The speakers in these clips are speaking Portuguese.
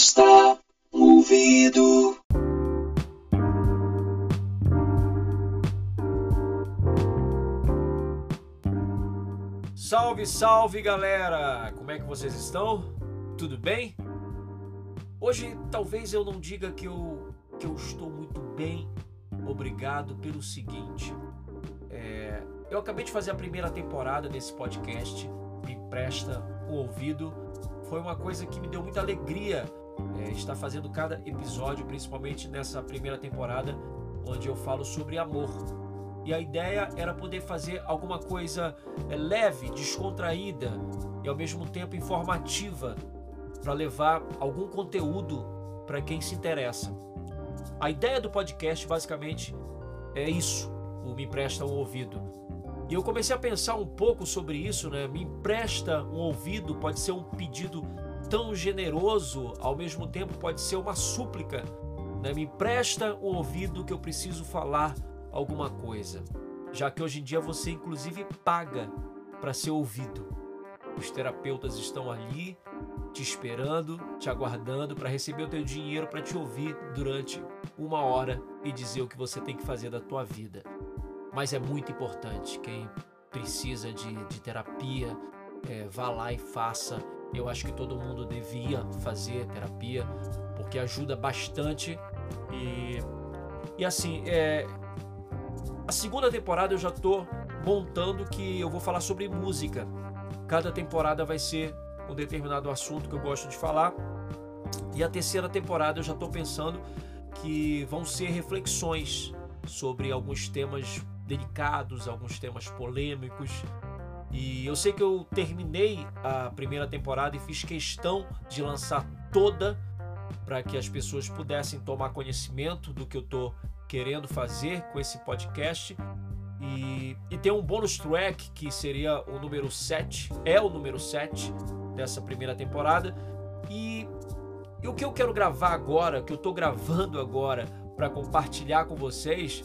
presta ouvido. Salve, salve galera! Como é que vocês estão? Tudo bem? Hoje talvez eu não diga que eu, que eu estou muito bem, obrigado pelo seguinte. É, eu acabei de fazer a primeira temporada desse podcast, me empresta o ouvido. Foi uma coisa que me deu muita alegria é, estar fazendo cada episódio, principalmente nessa primeira temporada, onde eu falo sobre amor. E a ideia era poder fazer alguma coisa é, leve, descontraída e ao mesmo tempo informativa para levar algum conteúdo para quem se interessa. A ideia do podcast basicamente é isso, o me empresta um ouvido. E eu comecei a pensar um pouco sobre isso, né? Me empresta um ouvido pode ser um pedido tão generoso, ao mesmo tempo pode ser uma súplica. Né? Me empresta um ouvido que eu preciso falar alguma coisa, já que hoje em dia você inclusive paga para ser ouvido. Os terapeutas estão ali te esperando, te aguardando para receber o teu dinheiro para te ouvir durante uma hora e dizer o que você tem que fazer da tua vida. Mas é muito importante quem precisa de, de terapia, é, vá lá e faça. Eu acho que todo mundo devia fazer terapia porque ajuda bastante e e assim é, a segunda temporada eu já tô montando que eu vou falar sobre música. Cada temporada vai ser um determinado assunto que eu gosto de falar. E a terceira temporada eu já estou pensando que vão ser reflexões sobre alguns temas delicados, alguns temas polêmicos. E eu sei que eu terminei a primeira temporada e fiz questão de lançar toda para que as pessoas pudessem tomar conhecimento do que eu estou querendo fazer com esse podcast. E, e tem um bônus track que seria o número 7, é o número 7 dessa primeira temporada. E, e o que eu quero gravar agora, que eu estou gravando agora para compartilhar com vocês,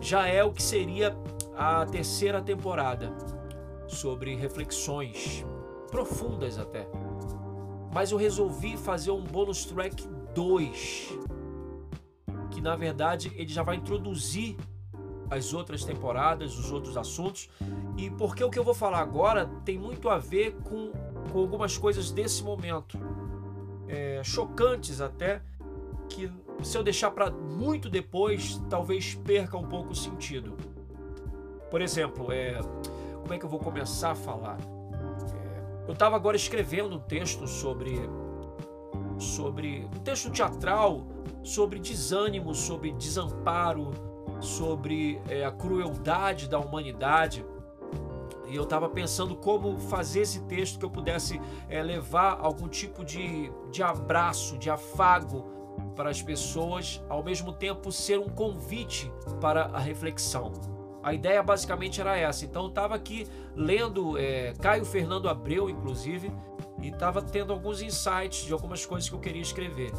já é o que seria a terceira temporada sobre reflexões profundas até. Mas eu resolvi fazer um bônus track 2 que na verdade ele já vai introduzir as outras temporadas, os outros assuntos, e porque o que eu vou falar agora tem muito a ver com, com algumas coisas desse momento, é, chocantes até, que se eu deixar para muito depois, talvez perca um pouco o sentido. Por exemplo, é, como é que eu vou começar a falar? É, eu estava agora escrevendo um texto sobre sobre um texto teatral sobre desânimo, sobre desamparo, sobre é, a crueldade da humanidade. E eu estava pensando como fazer esse texto que eu pudesse é, levar algum tipo de, de abraço, de afago para as pessoas, ao mesmo tempo ser um convite para a reflexão. A ideia basicamente era essa. Então eu estava aqui lendo é, Caio Fernando Abreu, inclusive, e estava tendo alguns insights de algumas coisas que eu queria escrever.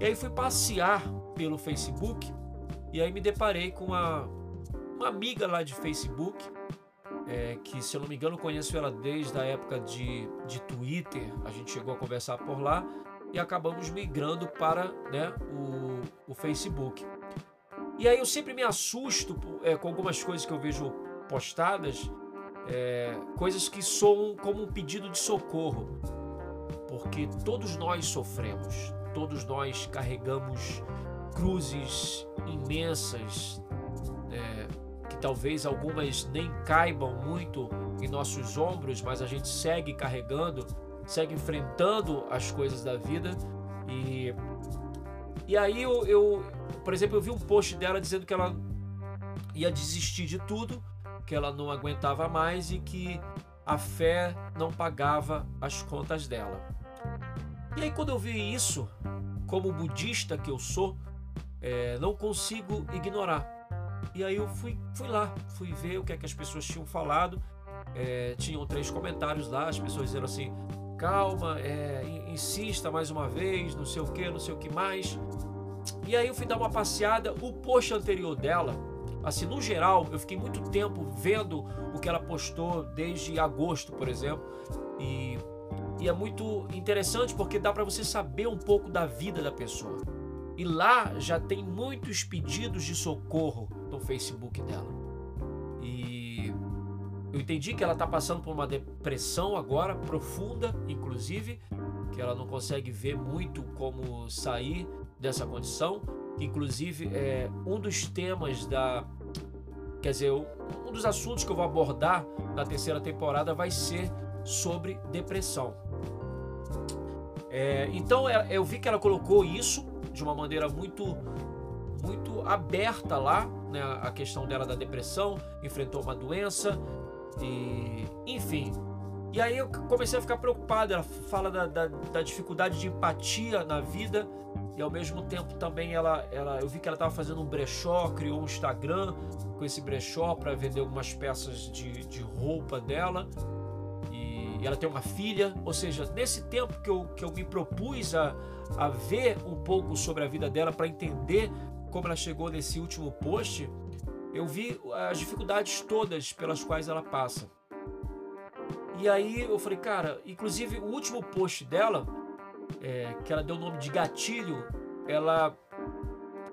E aí fui passear pelo Facebook e aí me deparei com uma, uma amiga lá de Facebook, é, que se eu não me engano conheço ela desde a época de, de Twitter, a gente chegou a conversar por lá e acabamos migrando para né, o, o Facebook. E aí eu sempre me assusto é, com algumas coisas que eu vejo postadas, é, coisas que soam como um pedido de socorro, porque todos nós sofremos, todos nós carregamos cruzes imensas, é, que talvez algumas nem caibam muito em nossos ombros, mas a gente segue carregando, segue enfrentando as coisas da vida. E, e aí eu, eu, por exemplo, eu vi um post dela dizendo que ela ia desistir de tudo, que ela não aguentava mais e que a fé não pagava as contas dela. E aí, quando eu vi isso, como budista que eu sou, é, não consigo ignorar. E aí eu fui, fui lá, fui ver o que é que as pessoas tinham falado. É, tinham três comentários lá, as pessoas dizendo assim: calma, é, insista mais uma vez, não sei o que, não sei o que mais. E aí eu fui dar uma passeada. O post anterior dela, assim, no geral, eu fiquei muito tempo vendo o que ela postou desde agosto, por exemplo. E e é muito interessante porque dá para você saber um pouco da vida da pessoa. E lá já tem muitos pedidos de socorro no Facebook dela. E eu entendi que ela está passando por uma depressão agora, profunda, inclusive, que ela não consegue ver muito como sair dessa condição. Inclusive, é um dos temas da. Quer dizer, um dos assuntos que eu vou abordar na terceira temporada vai ser sobre depressão. É, então eu vi que ela colocou isso de uma maneira muito muito aberta lá, né, a questão dela da depressão, enfrentou uma doença e enfim. E aí eu comecei a ficar preocupado. Ela fala da, da, da dificuldade de empatia na vida e ao mesmo tempo também ela, ela eu vi que ela estava fazendo um brechó, criou um Instagram com esse brechó para vender algumas peças de, de roupa dela e ela tem uma filha, ou seja, nesse tempo que eu, que eu me propus a, a ver um pouco sobre a vida dela para entender como ela chegou nesse último post, eu vi as dificuldades todas pelas quais ela passa. E aí eu falei, cara, inclusive o último post dela, é, que ela deu o nome de gatilho, ela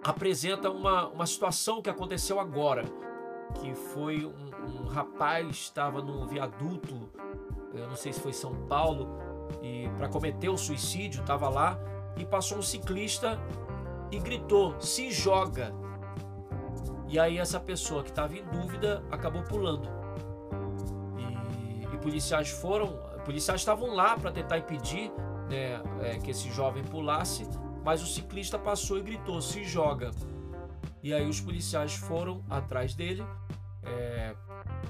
apresenta uma, uma situação que aconteceu agora, que foi um, um rapaz estava no viaduto eu não sei se foi São Paulo, e para cometer o suicídio, estava lá e passou um ciclista e gritou: "Se joga". E aí essa pessoa que estava em dúvida acabou pulando. E, e policiais foram, policiais estavam lá para tentar impedir né, é, que esse jovem pulasse, mas o ciclista passou e gritou: "Se joga". E aí os policiais foram atrás dele, é,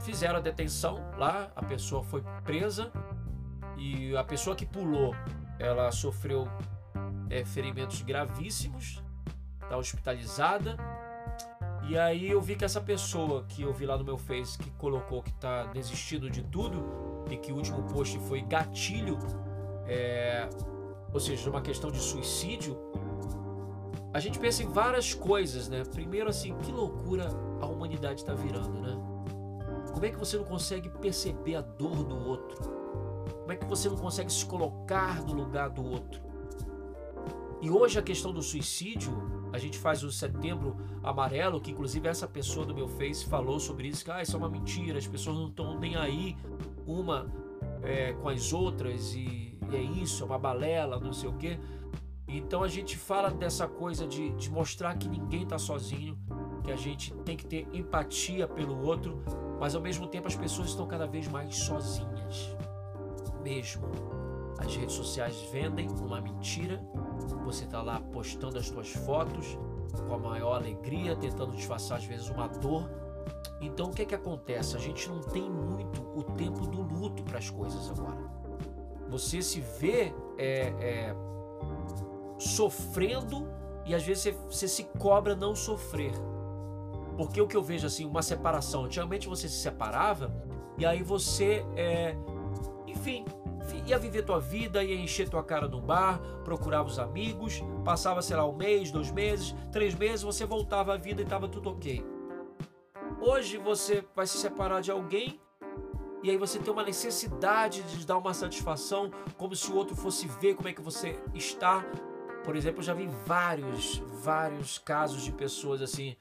fizeram a detenção lá, a pessoa foi presa e a pessoa que pulou, ela sofreu é, ferimentos gravíssimos, está hospitalizada. E aí eu vi que essa pessoa que eu vi lá no meu Face que colocou que está desistindo de tudo e que o último post foi gatilho, é, ou seja, uma questão de suicídio, a gente pensa em várias coisas, né? Primeiro assim, que loucura a humanidade está virando, né? Como é que você não consegue perceber a dor do outro? Como é que você não consegue se colocar no lugar do outro? E hoje a questão do suicídio, a gente faz o setembro amarelo, que inclusive essa pessoa do meu Face falou sobre isso, que ah, isso é uma mentira, as pessoas não estão nem aí uma é, com as outras e, é isso, é uma balela, não sei o quê. Então a gente fala dessa coisa de, de mostrar que ninguém está sozinho, que a gente tem que ter empatia pelo outro, mas ao mesmo tempo as pessoas estão cada vez mais sozinhas. Mesmo. As redes sociais vendem uma mentira. Você está lá postando as suas fotos com a maior alegria, tentando disfarçar às vezes uma dor. Então o que é que acontece? A gente não tem muito o tempo do luto para as coisas agora. Você se vê é, é, sofrendo e às vezes você, você se cobra não sofrer. Porque o que eu vejo assim, uma separação, antigamente você se separava e aí você, é, enfim, ia viver tua vida, ia encher tua cara no bar, procurava os amigos, passava, sei lá, um mês, dois meses, três meses, você voltava à vida e estava tudo ok. Hoje você vai se separar de alguém e aí você tem uma necessidade de dar uma satisfação, como se o outro fosse ver como é que você está. Por exemplo, eu já vi vários, vários casos de pessoas assim,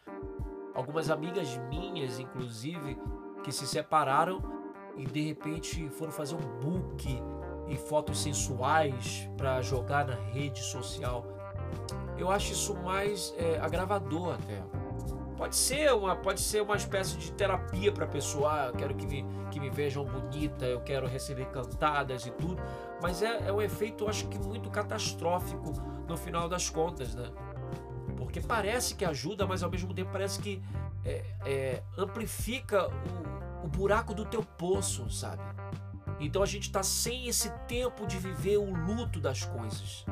algumas amigas minhas, inclusive, que se separaram e de repente foram fazer um book e fotos sensuais para jogar na rede social. Eu acho isso mais é, agravador até. Pode ser uma, pode ser uma espécie de terapia para a pessoa. Ah, eu quero que me, que me vejam bonita, eu quero receber cantadas e tudo. Mas é, é um efeito, eu acho que muito catastrófico no final das contas, né? Porque parece que ajuda, mas ao mesmo tempo parece que é, é, amplifica o, o buraco do teu poço, sabe? Então a gente está sem esse tempo de viver o luto das coisas.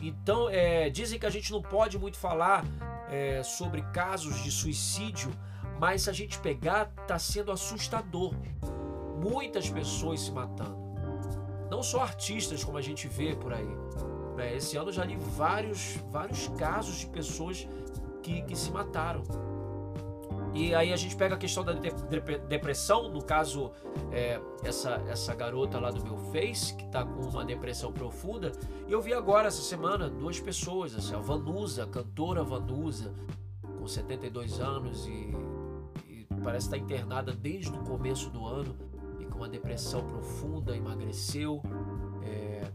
Então é, dizem que a gente não pode muito falar é, sobre casos de suicídio, mas se a gente pegar, está sendo assustador. Muitas pessoas se matando. Não só artistas, como a gente vê por aí. Né? Esse ano eu já li vários, vários casos de pessoas que, que se mataram. E aí a gente pega a questão da depressão, no caso, é, essa, essa garota lá do meu Face, que tá com uma depressão profunda. E eu vi agora, essa semana, duas pessoas, assim, a Vanusa, a cantora Vanusa, com 72 anos e, e parece estar internada desde o começo do ano e com uma depressão profunda, emagreceu. É,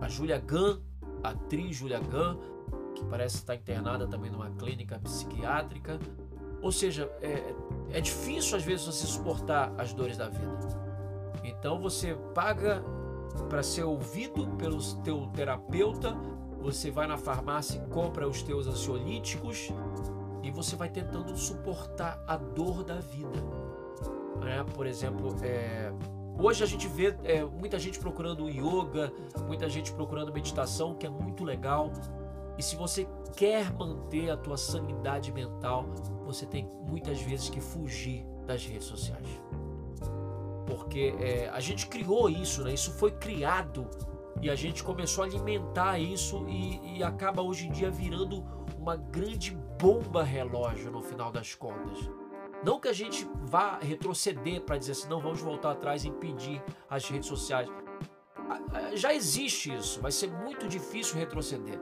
a Julia Gunn, a atriz Julia Gunn, que parece estar internada também numa clínica psiquiátrica. Ou seja, é, é difícil às vezes você suportar as dores da vida. Então você paga para ser ouvido pelo teu terapeuta, você vai na farmácia e compra os teus ansiolíticos e você vai tentando suportar a dor da vida. É, por exemplo, é, hoje a gente vê é, muita gente procurando yoga, muita gente procurando meditação, que é muito legal. E se você quer manter a tua sanidade mental, você tem muitas vezes que fugir das redes sociais. Porque é, a gente criou isso, né? Isso foi criado e a gente começou a alimentar isso e, e acaba hoje em dia virando uma grande bomba relógio no final das contas. Não que a gente vá retroceder para dizer assim, não vamos voltar atrás e impedir as redes sociais. Já existe isso, vai ser muito difícil retroceder.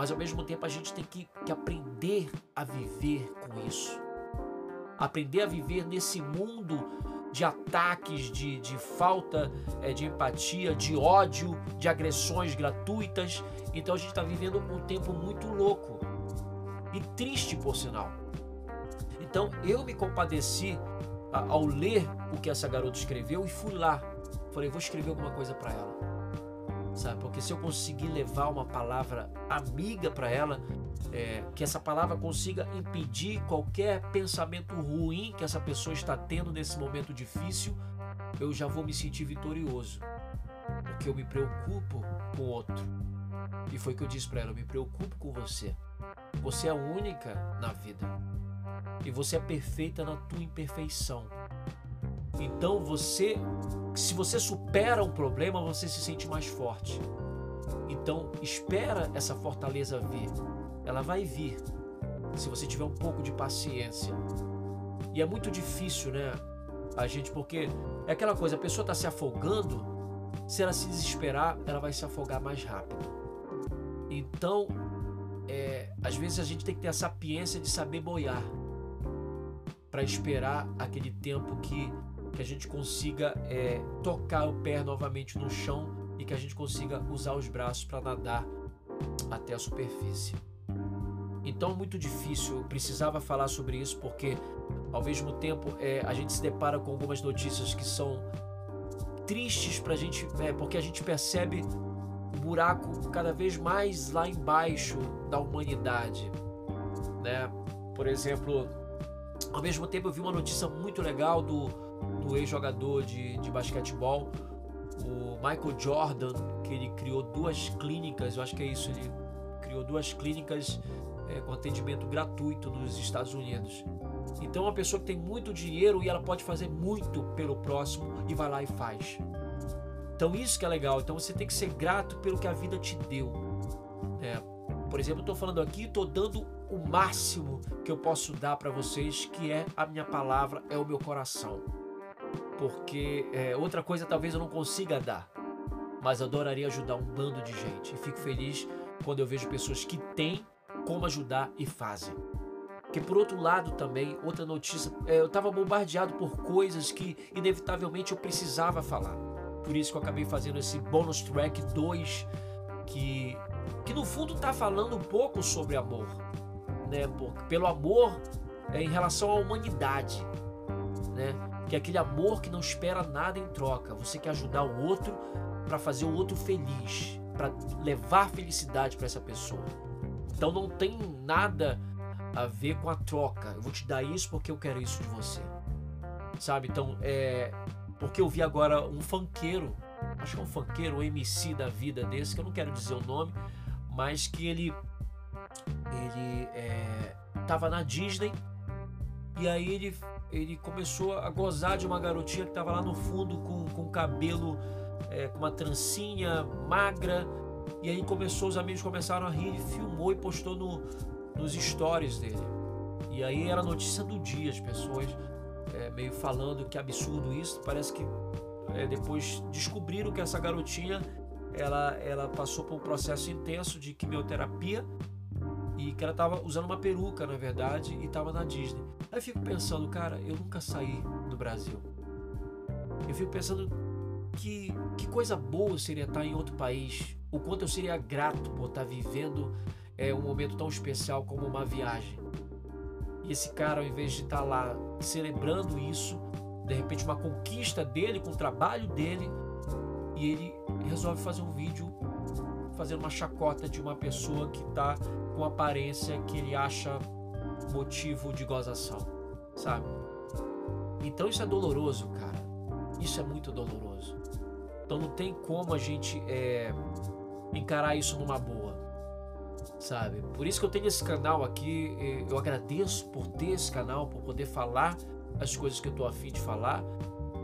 Mas ao mesmo tempo a gente tem que, que aprender a viver com isso. Aprender a viver nesse mundo de ataques, de, de falta é, de empatia, de ódio, de agressões gratuitas. Então a gente está vivendo um tempo muito louco e triste, por sinal. Então eu me compadeci ao ler o que essa garota escreveu e fui lá. Falei, vou escrever alguma coisa para ela sabe? Porque se eu conseguir levar uma palavra amiga para ela, é, que essa palavra consiga impedir qualquer pensamento ruim que essa pessoa está tendo nesse momento difícil, eu já vou me sentir vitorioso, porque eu me preocupo com o outro. E foi o que eu disse para ela: eu me preocupo com você. Você é única na vida e você é perfeita na tua imperfeição. Então você, se você supera um problema, você se sente mais forte. Então espera essa fortaleza vir. Ela vai vir. Se você tiver um pouco de paciência. E é muito difícil, né? A gente, porque é aquela coisa, a pessoa está se afogando, se ela se desesperar, ela vai se afogar mais rápido. Então, é, às vezes a gente tem que ter a sapiência de saber boiar para esperar aquele tempo que que a gente consiga é, tocar o pé novamente no chão e que a gente consiga usar os braços para nadar até a superfície. Então muito difícil, eu precisava falar sobre isso porque ao mesmo tempo é, a gente se depara com algumas notícias que são tristes para a gente, é, porque a gente percebe o buraco cada vez mais lá embaixo da humanidade, né? Por exemplo, ao mesmo tempo eu vi uma notícia muito legal do do ex-jogador de, de basquetebol, o Michael Jordan, que ele criou duas clínicas, eu acho que é isso, ele criou duas clínicas é, com atendimento gratuito nos Estados Unidos. Então, uma pessoa que tem muito dinheiro e ela pode fazer muito pelo próximo e vai lá e faz. Então, isso que é legal. Então, você tem que ser grato pelo que a vida te deu. É, por exemplo, eu estou falando aqui, estou dando o máximo que eu posso dar para vocês, que é a minha palavra, é o meu coração porque é, outra coisa talvez eu não consiga dar, mas adoraria ajudar um bando de gente. E fico feliz quando eu vejo pessoas que têm como ajudar e fazem. Que por outro lado também, outra notícia, é, eu estava bombardeado por coisas que inevitavelmente eu precisava falar. Por isso que eu acabei fazendo esse bonus track 2, que, que no fundo está falando um pouco sobre amor. Né? Pelo amor é, em relação à humanidade. Né? Que é aquele amor que não espera nada em troca. Você quer ajudar o outro para fazer o outro feliz, para levar felicidade para essa pessoa. Então não tem nada a ver com a troca. Eu vou te dar isso porque eu quero isso de você. Sabe? Então, é. Porque eu vi agora um fanqueiro, acho que é um fanqueiro, um MC da vida desse, que eu não quero dizer o nome, mas que ele. Ele é, tava na Disney e aí ele ele começou a gozar de uma garotinha que estava lá no fundo com, com cabelo, é, com uma trancinha magra. E aí começou, os amigos começaram a rir, ele filmou e postou no, nos stories dele. E aí era notícia do dia, as pessoas é, meio falando que absurdo isso. Parece que é, depois descobriram que essa garotinha ela, ela passou por um processo intenso de quimioterapia e que ela estava usando uma peruca, na verdade, e estava na Disney. Aí eu fico pensando, cara, eu nunca saí do Brasil. Eu fico pensando que, que coisa boa seria estar em outro país, o quanto eu seria grato por estar vivendo é, um momento tão especial como uma viagem. E esse cara, ao invés de estar lá celebrando isso, de repente uma conquista dele com o trabalho dele, e ele resolve fazer um vídeo fazendo uma chacota de uma pessoa que está com aparência que ele acha motivo de gozação, sabe? Então isso é doloroso, cara. Isso é muito doloroso. Então não tem como a gente é, encarar isso numa boa, sabe? Por isso que eu tenho esse canal aqui. Eu agradeço por ter esse canal, por poder falar as coisas que eu tô afim de falar.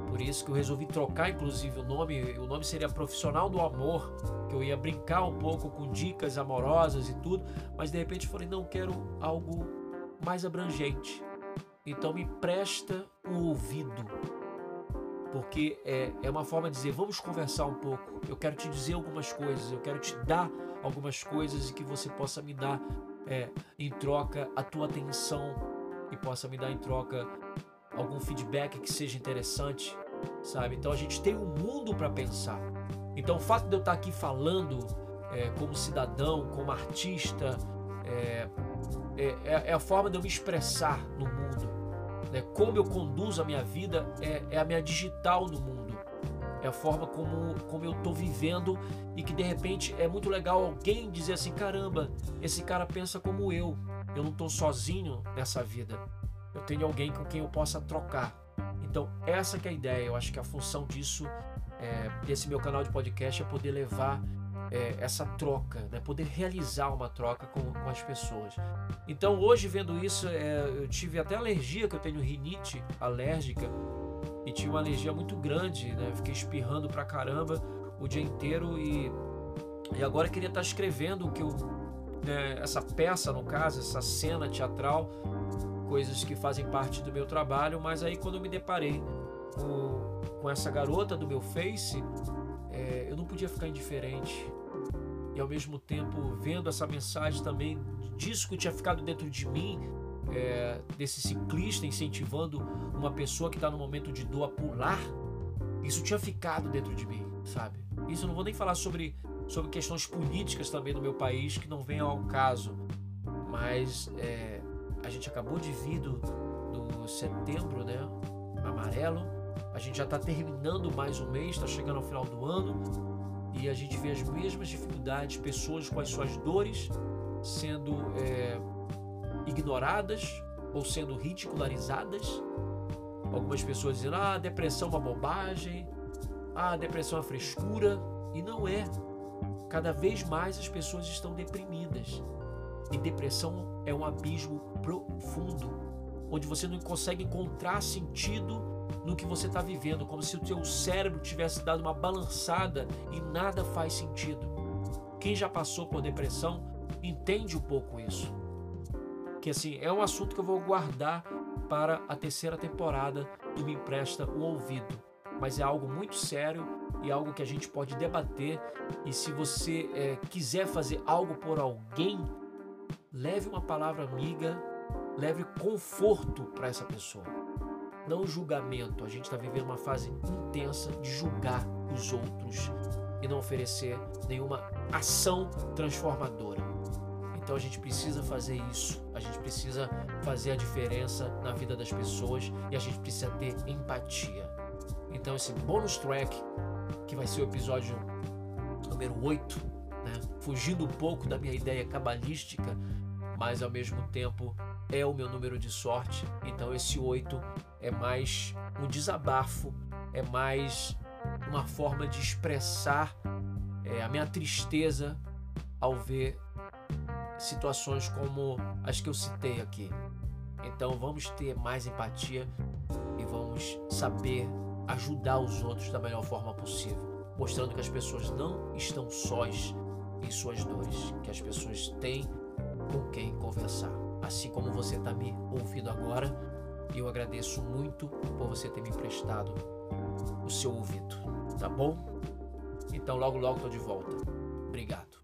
Por isso que eu resolvi trocar, inclusive, o nome. O nome seria Profissional do Amor, que eu ia brincar um pouco com dicas amorosas e tudo, mas de repente falei, não, quero algo mais abrangente. Então me presta um ouvido, porque é, é uma forma de dizer, vamos conversar um pouco. Eu quero te dizer algumas coisas, eu quero te dar algumas coisas e que você possa me dar é, em troca a tua atenção e possa me dar em troca algum feedback que seja interessante, sabe? Então a gente tem um mundo para pensar. Então o fato de eu estar aqui falando é, como cidadão, como artista, é, é, é, a forma de eu me expressar no mundo. Né? Como eu conduzo a minha vida é, é a minha digital no mundo. É a forma como, como eu estou vivendo e que de repente é muito legal alguém dizer assim: caramba, esse cara pensa como eu. Eu não estou sozinho nessa vida eu tenho alguém com quem eu possa trocar. Então, essa que é a ideia. Eu acho que a função disso, é, desse meu canal de podcast, é poder levar é, essa troca, né? poder realizar uma troca com, com as pessoas. Então, hoje, vendo isso, é, eu tive até alergia, que eu tenho rinite alérgica, e tinha uma alergia muito grande, né? Fiquei espirrando pra caramba o dia inteiro e, e agora queria estar escrevendo o que eu, né, essa peça, no caso, essa cena teatral, coisas que fazem parte do meu trabalho, mas aí quando eu me deparei com, com essa garota do meu Face, é, eu não podia ficar indiferente. E ao mesmo tempo, vendo essa mensagem também disso que tinha ficado dentro de mim, é, desse ciclista incentivando uma pessoa que está no momento de dor a pular, isso tinha ficado dentro de mim, sabe? Isso eu não vou nem falar sobre, sobre questões políticas também do meu país, que não vem ao caso, mas é, a gente acabou de vir do, do setembro, né? Amarelo. A gente já está terminando mais um mês, está chegando ao final do ano e a gente vê as mesmas dificuldades, pessoas com as suas dores sendo é, ignoradas ou sendo ridicularizadas. Algumas pessoas dizendo: ah, depressão é uma bobagem, ah, depressão é uma frescura. E não é. Cada vez mais as pessoas estão deprimidas. E depressão é um abismo profundo, onde você não consegue encontrar sentido no que você está vivendo, como se o seu cérebro tivesse dado uma balançada e nada faz sentido. Quem já passou por depressão entende um pouco isso. Que assim, é um assunto que eu vou guardar para a terceira temporada do Me Empresta o Ouvido. Mas é algo muito sério e algo que a gente pode debater. E se você é, quiser fazer algo por alguém, leve uma palavra amiga, leve conforto para essa pessoa. Não julgamento. A gente está vivendo uma fase intensa de julgar os outros e não oferecer nenhuma ação transformadora. Então a gente precisa fazer isso. A gente precisa fazer a diferença na vida das pessoas e a gente precisa ter empatia. Então esse bonus track, que vai ser o episódio número 8, né? fugindo um pouco da minha ideia cabalística, mas ao mesmo tempo é o meu número de sorte. Então esse 8 é mais um desabafo, é mais uma forma de expressar é, a minha tristeza ao ver situações como as que eu citei aqui. Então vamos ter mais empatia e vamos saber ajudar os outros da melhor forma possível, mostrando que as pessoas não estão sós em suas dores, que as pessoas têm com quem conversar. assim como você está me ouvindo agora. Eu agradeço muito por você ter me emprestado o seu ouvido, tá bom? Então logo logo tô de volta. Obrigado.